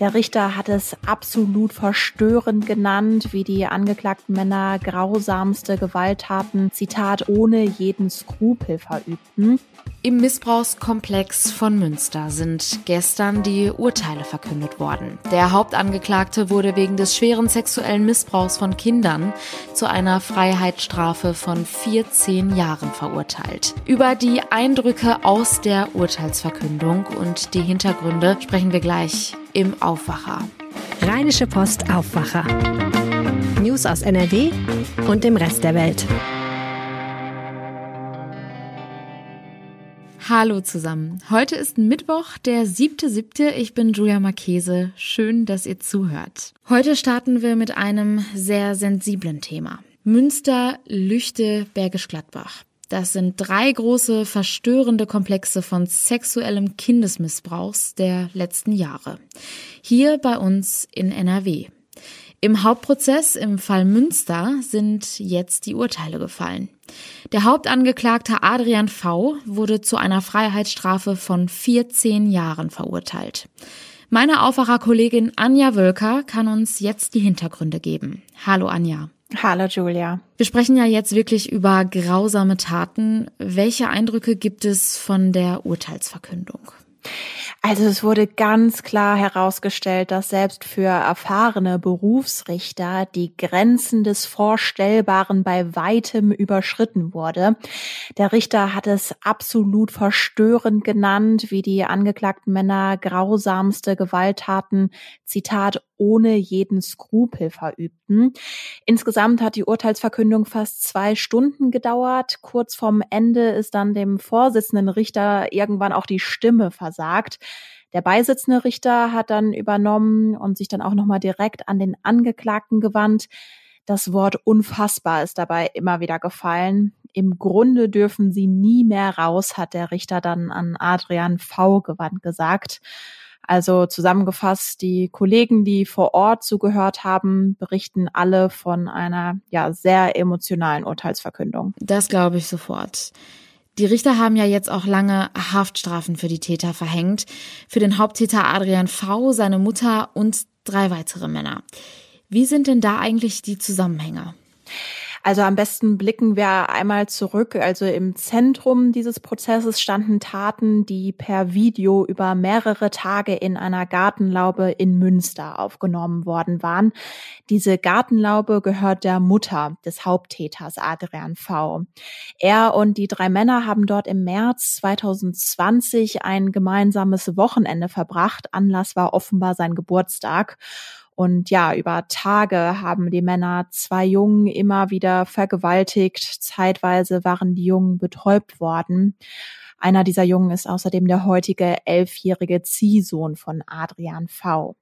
Der Richter hat es absolut verstörend genannt, wie die angeklagten Männer grausamste Gewalttaten, Zitat, ohne jeden Skrupel verübten. Im Missbrauchskomplex von Münster sind gestern die Urteile verkündet worden. Der Hauptangeklagte wurde wegen des schweren sexuellen Missbrauchs von Kindern zu einer Freiheitsstrafe von 14 Jahren verurteilt. Über die Eindrücke aus der Urteilsverkündung und die Hintergründe sprechen wir gleich im Aufwacher. Rheinische Post Aufwacher. News aus NRW und dem Rest der Welt. Hallo zusammen. Heute ist Mittwoch, der 7.7. Ich bin Julia Marchese. Schön, dass ihr zuhört. Heute starten wir mit einem sehr sensiblen Thema. Münster, Lüchte, Bergisch Gladbach. Das sind drei große verstörende Komplexe von sexuellem Kindesmissbrauchs der letzten Jahre. Hier bei uns in NRW. Im Hauptprozess im Fall Münster sind jetzt die Urteile gefallen. Der Hauptangeklagte Adrian V. wurde zu einer Freiheitsstrafe von 14 Jahren verurteilt. Meine Aufwacherkollegin Anja Wölker kann uns jetzt die Hintergründe geben. Hallo Anja. Hallo Julia. Wir sprechen ja jetzt wirklich über grausame Taten. Welche Eindrücke gibt es von der Urteilsverkündung? Also es wurde ganz klar herausgestellt, dass selbst für erfahrene Berufsrichter die Grenzen des Vorstellbaren bei weitem überschritten wurde. Der Richter hat es absolut verstörend genannt, wie die angeklagten Männer grausamste Gewalttaten, Zitat, ohne jeden Skrupel verübten. Insgesamt hat die Urteilsverkündung fast zwei Stunden gedauert. Kurz vorm Ende ist dann dem Vorsitzenden Richter irgendwann auch die Stimme versagt. Der beisitzende Richter hat dann übernommen und sich dann auch nochmal direkt an den Angeklagten gewandt. Das Wort unfassbar ist dabei immer wieder gefallen. Im Grunde dürfen sie nie mehr raus, hat der Richter dann an Adrian V. gewandt gesagt. Also zusammengefasst, die Kollegen, die vor Ort zugehört haben, berichten alle von einer ja sehr emotionalen Urteilsverkündung. Das glaube ich sofort. Die Richter haben ja jetzt auch lange Haftstrafen für die Täter verhängt. Für den Haupttäter Adrian V., seine Mutter und drei weitere Männer. Wie sind denn da eigentlich die Zusammenhänge? Also am besten blicken wir einmal zurück. Also im Zentrum dieses Prozesses standen Taten, die per Video über mehrere Tage in einer Gartenlaube in Münster aufgenommen worden waren. Diese Gartenlaube gehört der Mutter des Haupttäters Adrian V. Er und die drei Männer haben dort im März 2020 ein gemeinsames Wochenende verbracht. Anlass war offenbar sein Geburtstag. Und ja, über Tage haben die Männer zwei Jungen immer wieder vergewaltigt. Zeitweise waren die Jungen betäubt worden. Einer dieser Jungen ist außerdem der heutige elfjährige Ziehsohn von Adrian V.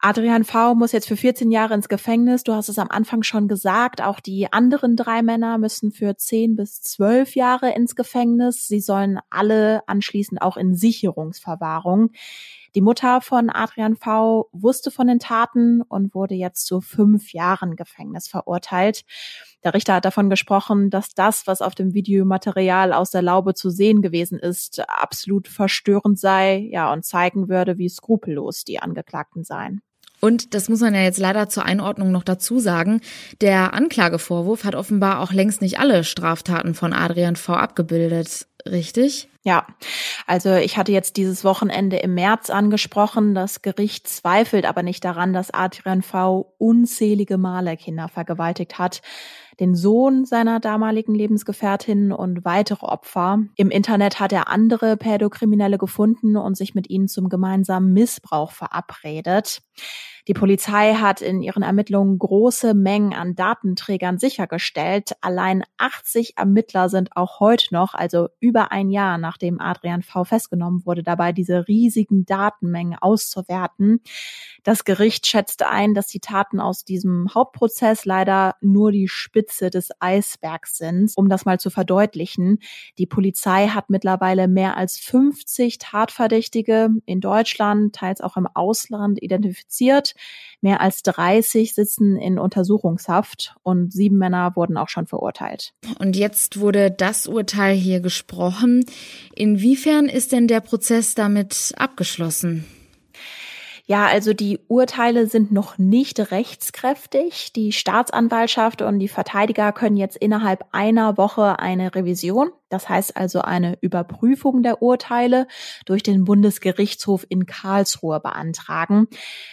Adrian V. muss jetzt für 14 Jahre ins Gefängnis. Du hast es am Anfang schon gesagt. Auch die anderen drei Männer müssen für 10 bis 12 Jahre ins Gefängnis. Sie sollen alle anschließend auch in Sicherungsverwahrung. Die Mutter von Adrian V. wusste von den Taten und wurde jetzt zu fünf Jahren Gefängnis verurteilt. Der Richter hat davon gesprochen, dass das, was auf dem Videomaterial aus der Laube zu sehen gewesen ist, absolut verstörend sei, ja, und zeigen würde, wie skrupellos die Angeklagten seien. Und das muss man ja jetzt leider zur Einordnung noch dazu sagen. Der Anklagevorwurf hat offenbar auch längst nicht alle Straftaten von Adrian V abgebildet richtig? Ja, also ich hatte jetzt dieses Wochenende im März angesprochen. Das Gericht zweifelt aber nicht daran, dass Adrian V. unzählige Male Kinder vergewaltigt hat. Den Sohn seiner damaligen Lebensgefährtin und weitere Opfer. Im Internet hat er andere Pädokriminelle gefunden und sich mit ihnen zum gemeinsamen Missbrauch verabredet. Die Polizei hat in ihren Ermittlungen große Mengen an Datenträgern sichergestellt. Allein 80 Ermittler sind auch heute noch, also über ein Jahr nachdem Adrian V festgenommen wurde, dabei diese riesigen Datenmengen auszuwerten. Das Gericht schätzte ein, dass die Taten aus diesem Hauptprozess leider nur die Spitze des Eisbergs sind. Um das mal zu verdeutlichen, die Polizei hat mittlerweile mehr als 50 Tatverdächtige in Deutschland, teils auch im Ausland identifiziert. Mehr als 30 sitzen in Untersuchungshaft und sieben Männer wurden auch schon verurteilt. Und jetzt wurde das Urteil hier gesprochen. Inwiefern ist denn der Prozess damit abgeschlossen? Ja, also die Urteile sind noch nicht rechtskräftig. Die Staatsanwaltschaft und die Verteidiger können jetzt innerhalb einer Woche eine Revision, das heißt also eine Überprüfung der Urteile durch den Bundesgerichtshof in Karlsruhe beantragen.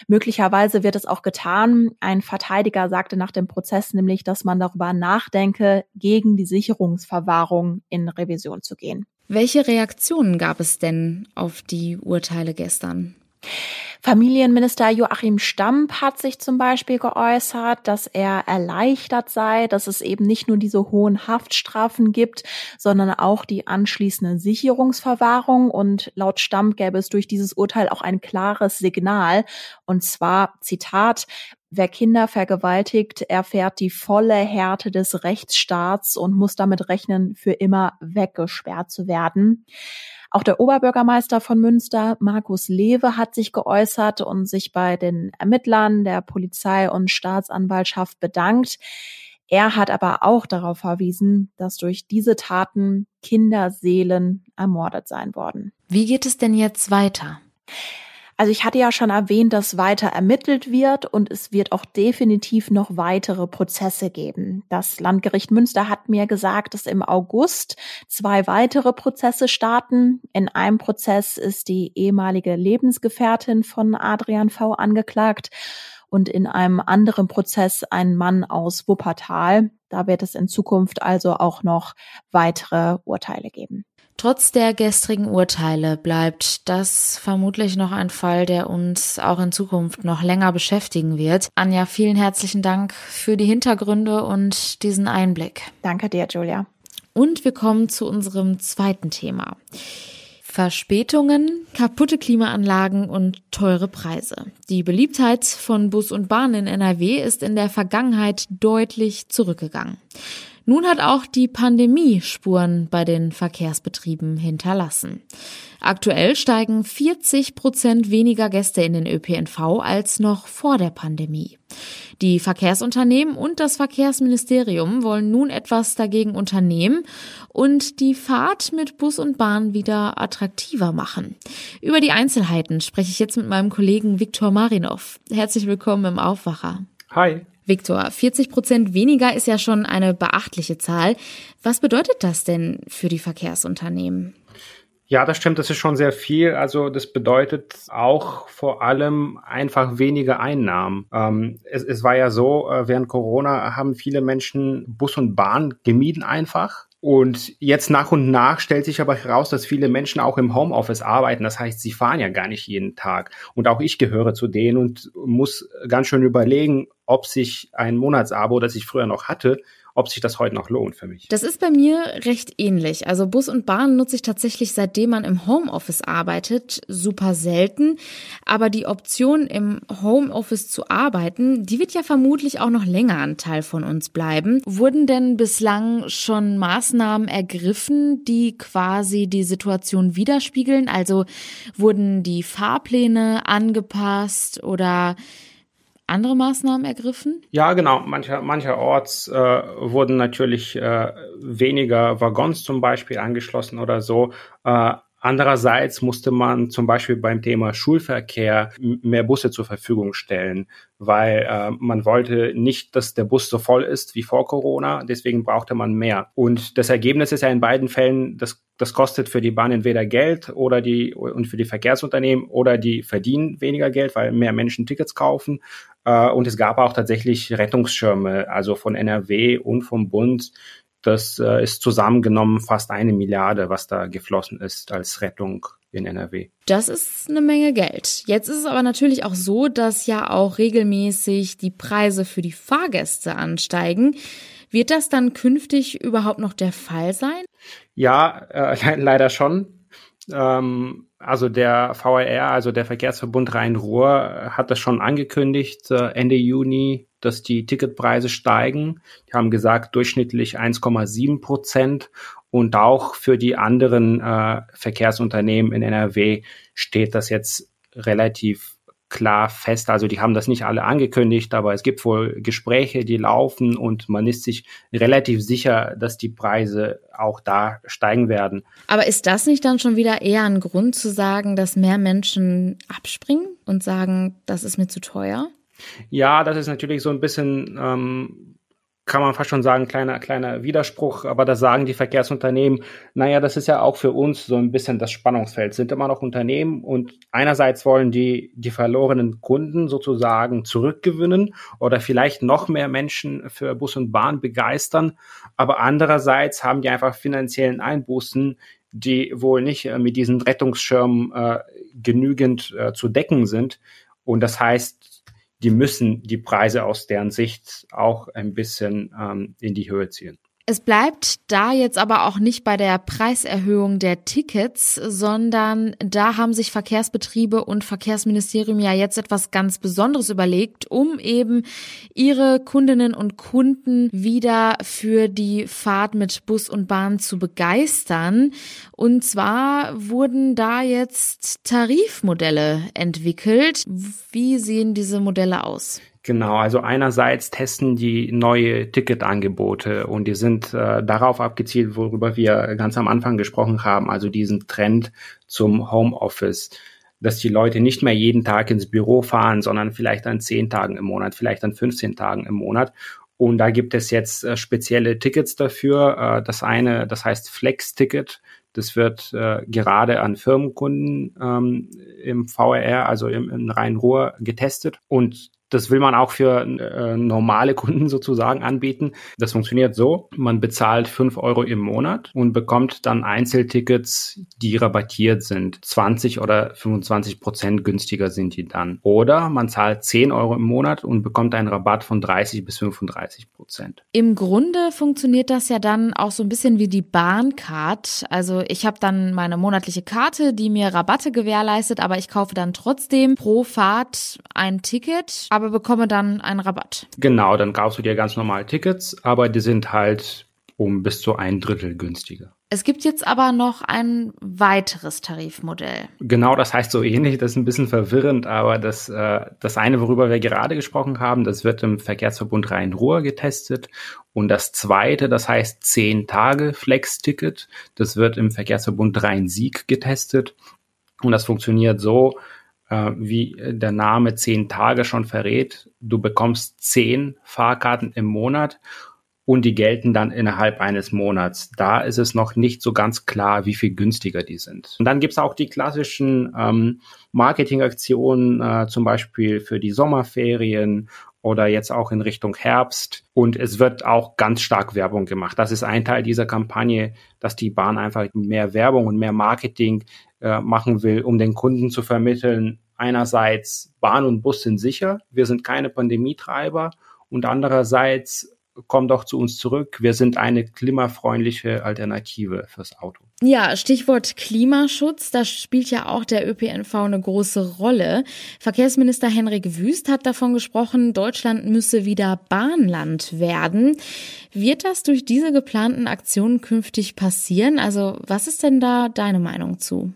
Möglicherweise wird es auch getan. Ein Verteidiger sagte nach dem Prozess nämlich, dass man darüber nachdenke, gegen die Sicherungsverwahrung in Revision zu gehen. Welche Reaktionen gab es denn auf die Urteile gestern? Familienminister Joachim Stamp hat sich zum Beispiel geäußert, dass er erleichtert sei, dass es eben nicht nur diese hohen Haftstrafen gibt, sondern auch die anschließende Sicherungsverwahrung. Und laut Stamp gäbe es durch dieses Urteil auch ein klares Signal. Und zwar, Zitat, Wer Kinder vergewaltigt, erfährt die volle Härte des Rechtsstaats und muss damit rechnen, für immer weggesperrt zu werden. Auch der Oberbürgermeister von Münster, Markus Lewe, hat sich geäußert und sich bei den Ermittlern der Polizei und Staatsanwaltschaft bedankt. Er hat aber auch darauf verwiesen, dass durch diese Taten Kinderseelen ermordet sein worden. Wie geht es denn jetzt weiter? Also ich hatte ja schon erwähnt, dass weiter ermittelt wird und es wird auch definitiv noch weitere Prozesse geben. Das Landgericht Münster hat mir gesagt, dass im August zwei weitere Prozesse starten. In einem Prozess ist die ehemalige Lebensgefährtin von Adrian V angeklagt und in einem anderen Prozess ein Mann aus Wuppertal. Da wird es in Zukunft also auch noch weitere Urteile geben. Trotz der gestrigen Urteile bleibt das vermutlich noch ein Fall, der uns auch in Zukunft noch länger beschäftigen wird. Anja, vielen herzlichen Dank für die Hintergründe und diesen Einblick. Danke dir, Julia. Und wir kommen zu unserem zweiten Thema. Verspätungen, kaputte Klimaanlagen und teure Preise. Die Beliebtheit von Bus und Bahn in NRW ist in der Vergangenheit deutlich zurückgegangen. Nun hat auch die Pandemie Spuren bei den Verkehrsbetrieben hinterlassen. Aktuell steigen 40 Prozent weniger Gäste in den ÖPNV als noch vor der Pandemie. Die Verkehrsunternehmen und das Verkehrsministerium wollen nun etwas dagegen unternehmen und die Fahrt mit Bus und Bahn wieder attraktiver machen. Über die Einzelheiten spreche ich jetzt mit meinem Kollegen Viktor Marinov. Herzlich willkommen im Aufwacher. Hi. Viktor, 40 Prozent weniger ist ja schon eine beachtliche Zahl. Was bedeutet das denn für die Verkehrsunternehmen? Ja, das stimmt, das ist schon sehr viel. Also das bedeutet auch vor allem einfach weniger Einnahmen. Ähm, es, es, war ja so, äh, während Corona haben viele Menschen Bus und Bahn gemieden einfach. Und jetzt nach und nach stellt sich aber heraus, dass viele Menschen auch im Homeoffice arbeiten. Das heißt, sie fahren ja gar nicht jeden Tag. Und auch ich gehöre zu denen und muss ganz schön überlegen, ob sich ein Monatsabo, das ich früher noch hatte, ob sich das heute noch lohnt für mich. Das ist bei mir recht ähnlich. Also Bus und Bahn nutze ich tatsächlich, seitdem man im Homeoffice arbeitet, super selten. Aber die Option, im Homeoffice zu arbeiten, die wird ja vermutlich auch noch länger ein Teil von uns bleiben. Wurden denn bislang schon Maßnahmen ergriffen, die quasi die Situation widerspiegeln? Also wurden die Fahrpläne angepasst oder andere Maßnahmen ergriffen? Ja, genau. Mancher, mancherorts äh, wurden natürlich äh, weniger Waggons zum Beispiel angeschlossen oder so. Äh, Andererseits musste man zum Beispiel beim Thema Schulverkehr mehr Busse zur Verfügung stellen, weil äh, man wollte nicht, dass der Bus so voll ist wie vor Corona. Deswegen brauchte man mehr. Und das Ergebnis ist ja in beiden Fällen, das, das kostet für die Bahn entweder Geld oder die und für die Verkehrsunternehmen oder die verdienen weniger Geld, weil mehr Menschen Tickets kaufen. Äh, und es gab auch tatsächlich Rettungsschirme, also von NRW und vom Bund, das äh, ist zusammengenommen fast eine Milliarde, was da geflossen ist als Rettung in NRW. Das ist eine Menge Geld. Jetzt ist es aber natürlich auch so, dass ja auch regelmäßig die Preise für die Fahrgäste ansteigen. Wird das dann künftig überhaupt noch der Fall sein? Ja, äh, leider schon. Ähm, also der VRR, also der Verkehrsverbund Rhein-Ruhr, hat das schon angekündigt, äh, Ende Juni, dass die Ticketpreise steigen. Die haben gesagt, durchschnittlich 1,7 Prozent. Und auch für die anderen äh, Verkehrsunternehmen in NRW steht das jetzt relativ klar fest. Also die haben das nicht alle angekündigt, aber es gibt wohl Gespräche, die laufen und man ist sich relativ sicher, dass die Preise auch da steigen werden. Aber ist das nicht dann schon wieder eher ein Grund zu sagen, dass mehr Menschen abspringen und sagen, das ist mir zu teuer? Ja, das ist natürlich so ein bisschen ähm, kann man fast schon sagen, kleiner, kleiner Widerspruch, aber da sagen die Verkehrsunternehmen, naja, das ist ja auch für uns so ein bisschen das Spannungsfeld, sind immer noch Unternehmen und einerseits wollen die die verlorenen Kunden sozusagen zurückgewinnen oder vielleicht noch mehr Menschen für Bus und Bahn begeistern, aber andererseits haben die einfach finanziellen Einbußen, die wohl nicht äh, mit diesen Rettungsschirmen äh, genügend äh, zu decken sind. Und das heißt, die müssen die Preise aus deren Sicht auch ein bisschen ähm, in die Höhe ziehen. Es bleibt da jetzt aber auch nicht bei der Preiserhöhung der Tickets, sondern da haben sich Verkehrsbetriebe und Verkehrsministerium ja jetzt etwas ganz Besonderes überlegt, um eben ihre Kundinnen und Kunden wieder für die Fahrt mit Bus und Bahn zu begeistern. Und zwar wurden da jetzt Tarifmodelle entwickelt. Wie sehen diese Modelle aus? Genau, also einerseits testen die neue Ticketangebote und die sind äh, darauf abgezielt, worüber wir ganz am Anfang gesprochen haben, also diesen Trend zum Homeoffice, dass die Leute nicht mehr jeden Tag ins Büro fahren, sondern vielleicht an zehn Tagen im Monat, vielleicht an 15 Tagen im Monat. Und da gibt es jetzt äh, spezielle Tickets dafür. Äh, das eine, das heißt Flex-Ticket. Das wird äh, gerade an Firmenkunden ähm, im VRR, also im, im Rhein-Ruhr, getestet. Und das will man auch für äh, normale Kunden sozusagen anbieten. Das funktioniert so, man bezahlt fünf Euro im Monat und bekommt dann Einzeltickets, die rabattiert sind. 20 oder 25 Prozent günstiger sind die dann. Oder man zahlt 10 Euro im Monat und bekommt einen Rabatt von 30 bis 35 Prozent. Im Grunde funktioniert das ja dann auch so ein bisschen wie die Bahncard. Also ich habe dann meine monatliche Karte, die mir Rabatte gewährleistet, aber ich kaufe dann trotzdem pro Fahrt ein Ticket. Aber aber bekomme dann einen Rabatt. Genau, dann kaufst du dir ganz normal Tickets, aber die sind halt um bis zu ein Drittel günstiger. Es gibt jetzt aber noch ein weiteres Tarifmodell. Genau, das heißt so ähnlich, das ist ein bisschen verwirrend, aber das, äh, das eine, worüber wir gerade gesprochen haben, das wird im Verkehrsverbund Rhein-Ruhr getestet. Und das zweite, das heißt 10 Tage Flex-Ticket, das wird im Verkehrsverbund Rhein-Sieg getestet. Und das funktioniert so, wie der Name zehn Tage schon verrät. Du bekommst zehn Fahrkarten im Monat und die gelten dann innerhalb eines Monats. Da ist es noch nicht so ganz klar, wie viel günstiger die sind. Und dann gibt es auch die klassischen ähm, Marketingaktionen, äh, zum Beispiel für die Sommerferien oder jetzt auch in Richtung Herbst. Und es wird auch ganz stark Werbung gemacht. Das ist ein Teil dieser Kampagne, dass die Bahn einfach mehr Werbung und mehr Marketing äh, machen will, um den Kunden zu vermitteln, einerseits Bahn und Bus sind sicher, wir sind keine Pandemietreiber und andererseits komm doch zu uns zurück. Wir sind eine klimafreundliche Alternative fürs Auto. Ja, Stichwort Klimaschutz, da spielt ja auch der ÖPNV eine große Rolle. Verkehrsminister Henrik Wüst hat davon gesprochen, Deutschland müsse wieder Bahnland werden. Wird das durch diese geplanten Aktionen künftig passieren? Also, was ist denn da deine Meinung zu?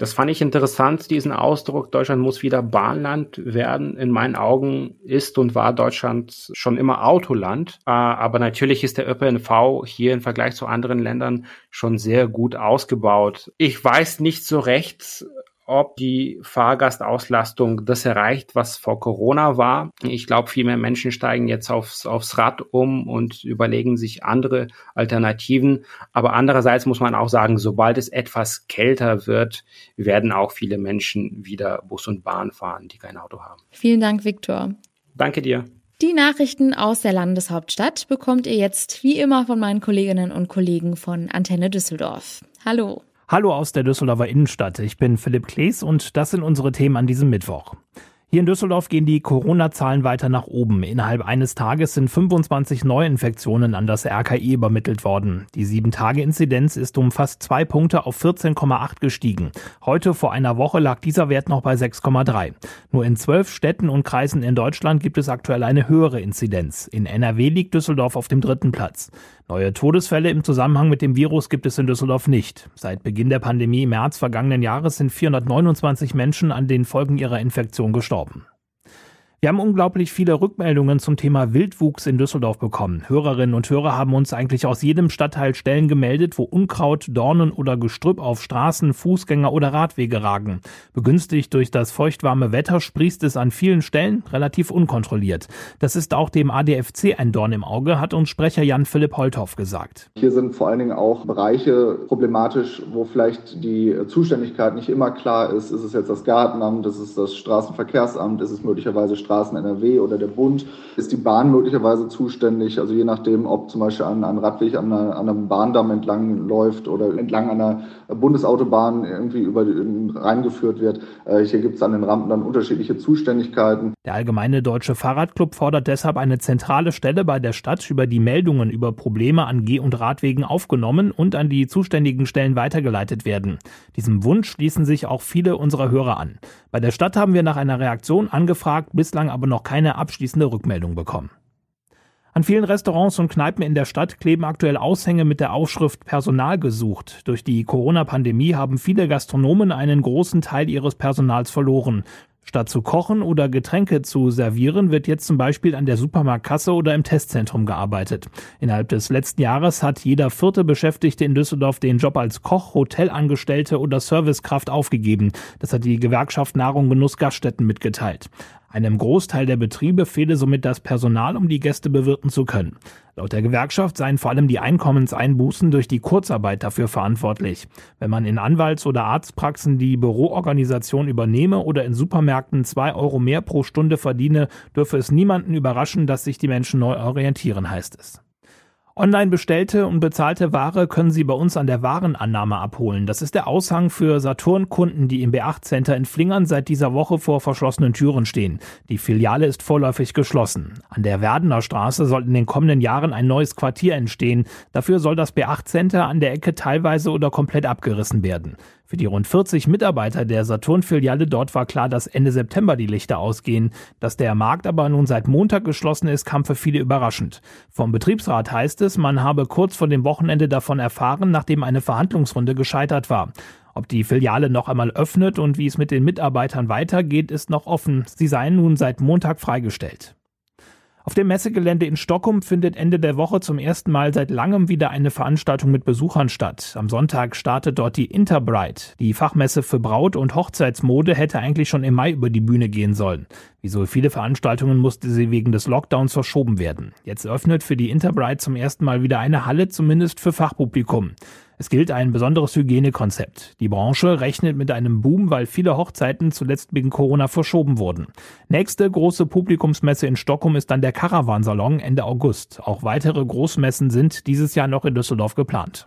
Das fand ich interessant, diesen Ausdruck, Deutschland muss wieder Bahnland werden. In meinen Augen ist und war Deutschland schon immer Autoland. Äh, aber natürlich ist der ÖPNV hier im Vergleich zu anderen Ländern schon sehr gut ausgebaut. Ich weiß nicht so recht, ob die Fahrgastauslastung das erreicht, was vor Corona war. Ich glaube, viel mehr Menschen steigen jetzt aufs, aufs Rad um und überlegen sich andere Alternativen. Aber andererseits muss man auch sagen, sobald es etwas kälter wird, werden auch viele Menschen wieder Bus und Bahn fahren, die kein Auto haben. Vielen Dank, Viktor. Danke dir. Die Nachrichten aus der Landeshauptstadt bekommt ihr jetzt wie immer von meinen Kolleginnen und Kollegen von Antenne Düsseldorf. Hallo. Hallo aus der Düsseldorfer Innenstadt. Ich bin Philipp Klees und das sind unsere Themen an diesem Mittwoch. Hier in Düsseldorf gehen die Corona-Zahlen weiter nach oben. Innerhalb eines Tages sind 25 Neuinfektionen an das RKI übermittelt worden. Die 7-Tage-Inzidenz ist um fast zwei Punkte auf 14,8 gestiegen. Heute vor einer Woche lag dieser Wert noch bei 6,3. Nur in zwölf Städten und Kreisen in Deutschland gibt es aktuell eine höhere Inzidenz. In NRW liegt Düsseldorf auf dem dritten Platz. Neue Todesfälle im Zusammenhang mit dem Virus gibt es in Düsseldorf nicht. Seit Beginn der Pandemie im März vergangenen Jahres sind 429 Menschen an den Folgen ihrer Infektion gestorben. Wir haben unglaublich viele Rückmeldungen zum Thema Wildwuchs in Düsseldorf bekommen. Hörerinnen und Hörer haben uns eigentlich aus jedem Stadtteil Stellen gemeldet, wo Unkraut, Dornen oder Gestrüpp auf Straßen, Fußgänger oder Radwege ragen. Begünstigt durch das feuchtwarme Wetter sprießt es an vielen Stellen relativ unkontrolliert. Das ist auch dem ADFC ein Dorn im Auge, hat uns Sprecher Jan Philipp Holthoff gesagt. Hier sind vor allen Dingen auch Bereiche problematisch, wo vielleicht die Zuständigkeit nicht immer klar ist. Ist es jetzt das Gartenamt, ist es das Straßenverkehrsamt, ist es möglicherweise NRW oder der Bund, ist die Bahn möglicherweise zuständig. Also je nachdem, ob zum Beispiel ein, ein Radweg an, einer, an einem Bahndamm entlang läuft oder entlang einer Bundesautobahn irgendwie über reingeführt wird. Äh, hier gibt es an den Rampen dann unterschiedliche Zuständigkeiten. Der Allgemeine Deutsche Fahrradclub fordert deshalb eine zentrale Stelle bei der Stadt, über die Meldungen über Probleme an Geh- und Radwegen aufgenommen und an die zuständigen Stellen weitergeleitet werden. Diesem Wunsch schließen sich auch viele unserer Hörer an. Bei der Stadt haben wir nach einer Reaktion angefragt, bislang bislang aber noch keine abschließende Rückmeldung bekommen. An vielen Restaurants und Kneipen in der Stadt kleben aktuell Aushänge mit der Aufschrift Personal gesucht. Durch die Corona-Pandemie haben viele Gastronomen einen großen Teil ihres Personals verloren. Statt zu kochen oder Getränke zu servieren, wird jetzt zum Beispiel an der Supermarktkasse oder im Testzentrum gearbeitet. Innerhalb des letzten Jahres hat jeder vierte Beschäftigte in Düsseldorf den Job als Koch, Hotelangestellte oder Servicekraft aufgegeben. Das hat die Gewerkschaft Nahrung Genuss Gaststätten mitgeteilt. Einem Großteil der Betriebe fehle somit das Personal, um die Gäste bewirten zu können. Laut der Gewerkschaft seien vor allem die Einkommenseinbußen durch die Kurzarbeit dafür verantwortlich. Wenn man in Anwalts- oder Arztpraxen die Büroorganisation übernehme oder in Supermärkten zwei Euro mehr pro Stunde verdiene, dürfe es niemanden überraschen, dass sich die Menschen neu orientieren, heißt es. Online bestellte und bezahlte Ware können Sie bei uns an der Warenannahme abholen. Das ist der Aushang für Saturn-Kunden, die im B8 Center in Flingern seit dieser Woche vor verschlossenen Türen stehen. Die Filiale ist vorläufig geschlossen. An der Werdener Straße soll in den kommenden Jahren ein neues Quartier entstehen. Dafür soll das B8 Center an der Ecke teilweise oder komplett abgerissen werden. Für die rund 40 Mitarbeiter der Saturn-Filiale dort war klar, dass Ende September die Lichter ausgehen. Dass der Markt aber nun seit Montag geschlossen ist, kam für viele überraschend. Vom Betriebsrat heißt es, man habe kurz vor dem Wochenende davon erfahren, nachdem eine Verhandlungsrunde gescheitert war. Ob die Filiale noch einmal öffnet und wie es mit den Mitarbeitern weitergeht, ist noch offen. Sie seien nun seit Montag freigestellt. Auf dem Messegelände in Stockholm findet Ende der Woche zum ersten Mal seit langem wieder eine Veranstaltung mit Besuchern statt. Am Sonntag startet dort die Interbride. Die Fachmesse für Braut- und Hochzeitsmode hätte eigentlich schon im Mai über die Bühne gehen sollen. Wie so viele Veranstaltungen musste sie wegen des Lockdowns verschoben werden. Jetzt öffnet für die Interbride zum ersten Mal wieder eine Halle, zumindest für Fachpublikum. Es gilt ein besonderes Hygienekonzept. Die Branche rechnet mit einem Boom, weil viele Hochzeiten zuletzt wegen Corona verschoben wurden. Nächste große Publikumsmesse in Stockholm ist dann der Caravansalon Ende August. Auch weitere Großmessen sind dieses Jahr noch in Düsseldorf geplant.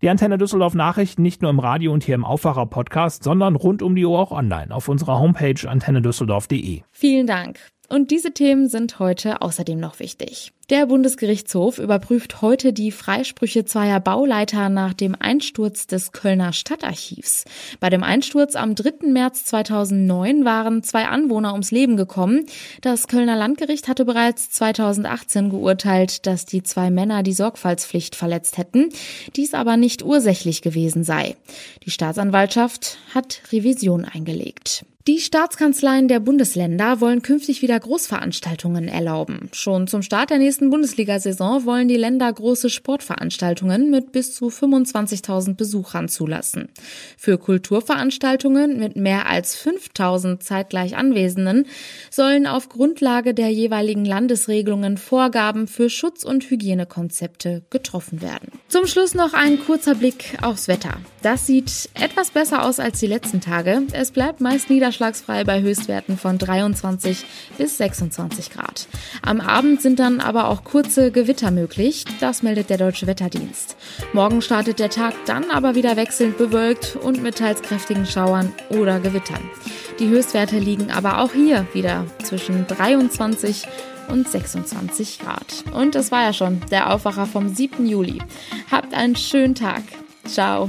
Die Antenne Düsseldorf Nachrichten nicht nur im Radio und hier im Aufwacher Podcast, sondern rund um die Uhr auch online auf unserer Homepage antennedüsseldorf.de. Vielen Dank. Und diese Themen sind heute außerdem noch wichtig. Der Bundesgerichtshof überprüft heute die Freisprüche zweier Bauleiter nach dem Einsturz des Kölner Stadtarchivs. Bei dem Einsturz am 3. März 2009 waren zwei Anwohner ums Leben gekommen. Das Kölner Landgericht hatte bereits 2018 geurteilt, dass die zwei Männer die Sorgfaltspflicht verletzt hätten, dies aber nicht ursächlich gewesen sei. Die Staatsanwaltschaft hat Revision eingelegt. Die Staatskanzleien der Bundesländer wollen künftig wieder Großveranstaltungen erlauben. Schon zum Start der nächsten Bundesliga-Saison wollen die Länder große Sportveranstaltungen mit bis zu 25.000 Besuchern zulassen. Für Kulturveranstaltungen mit mehr als 5.000 zeitgleich Anwesenden sollen auf Grundlage der jeweiligen Landesregelungen Vorgaben für Schutz- und Hygienekonzepte getroffen werden. Zum Schluss noch ein kurzer Blick aufs Wetter. Das sieht etwas besser aus als die letzten Tage. Es bleibt meist niederschlagsfrei niederschlagsfrei bei Höchstwerten von 23 bis 26 Grad. Am Abend sind dann aber auch kurze Gewitter möglich, das meldet der Deutsche Wetterdienst. Morgen startet der Tag dann aber wieder wechselnd bewölkt und mit teils kräftigen Schauern oder Gewittern. Die Höchstwerte liegen aber auch hier wieder zwischen 23 und 26 Grad. Und das war ja schon der Aufwacher vom 7. Juli. Habt einen schönen Tag. Ciao.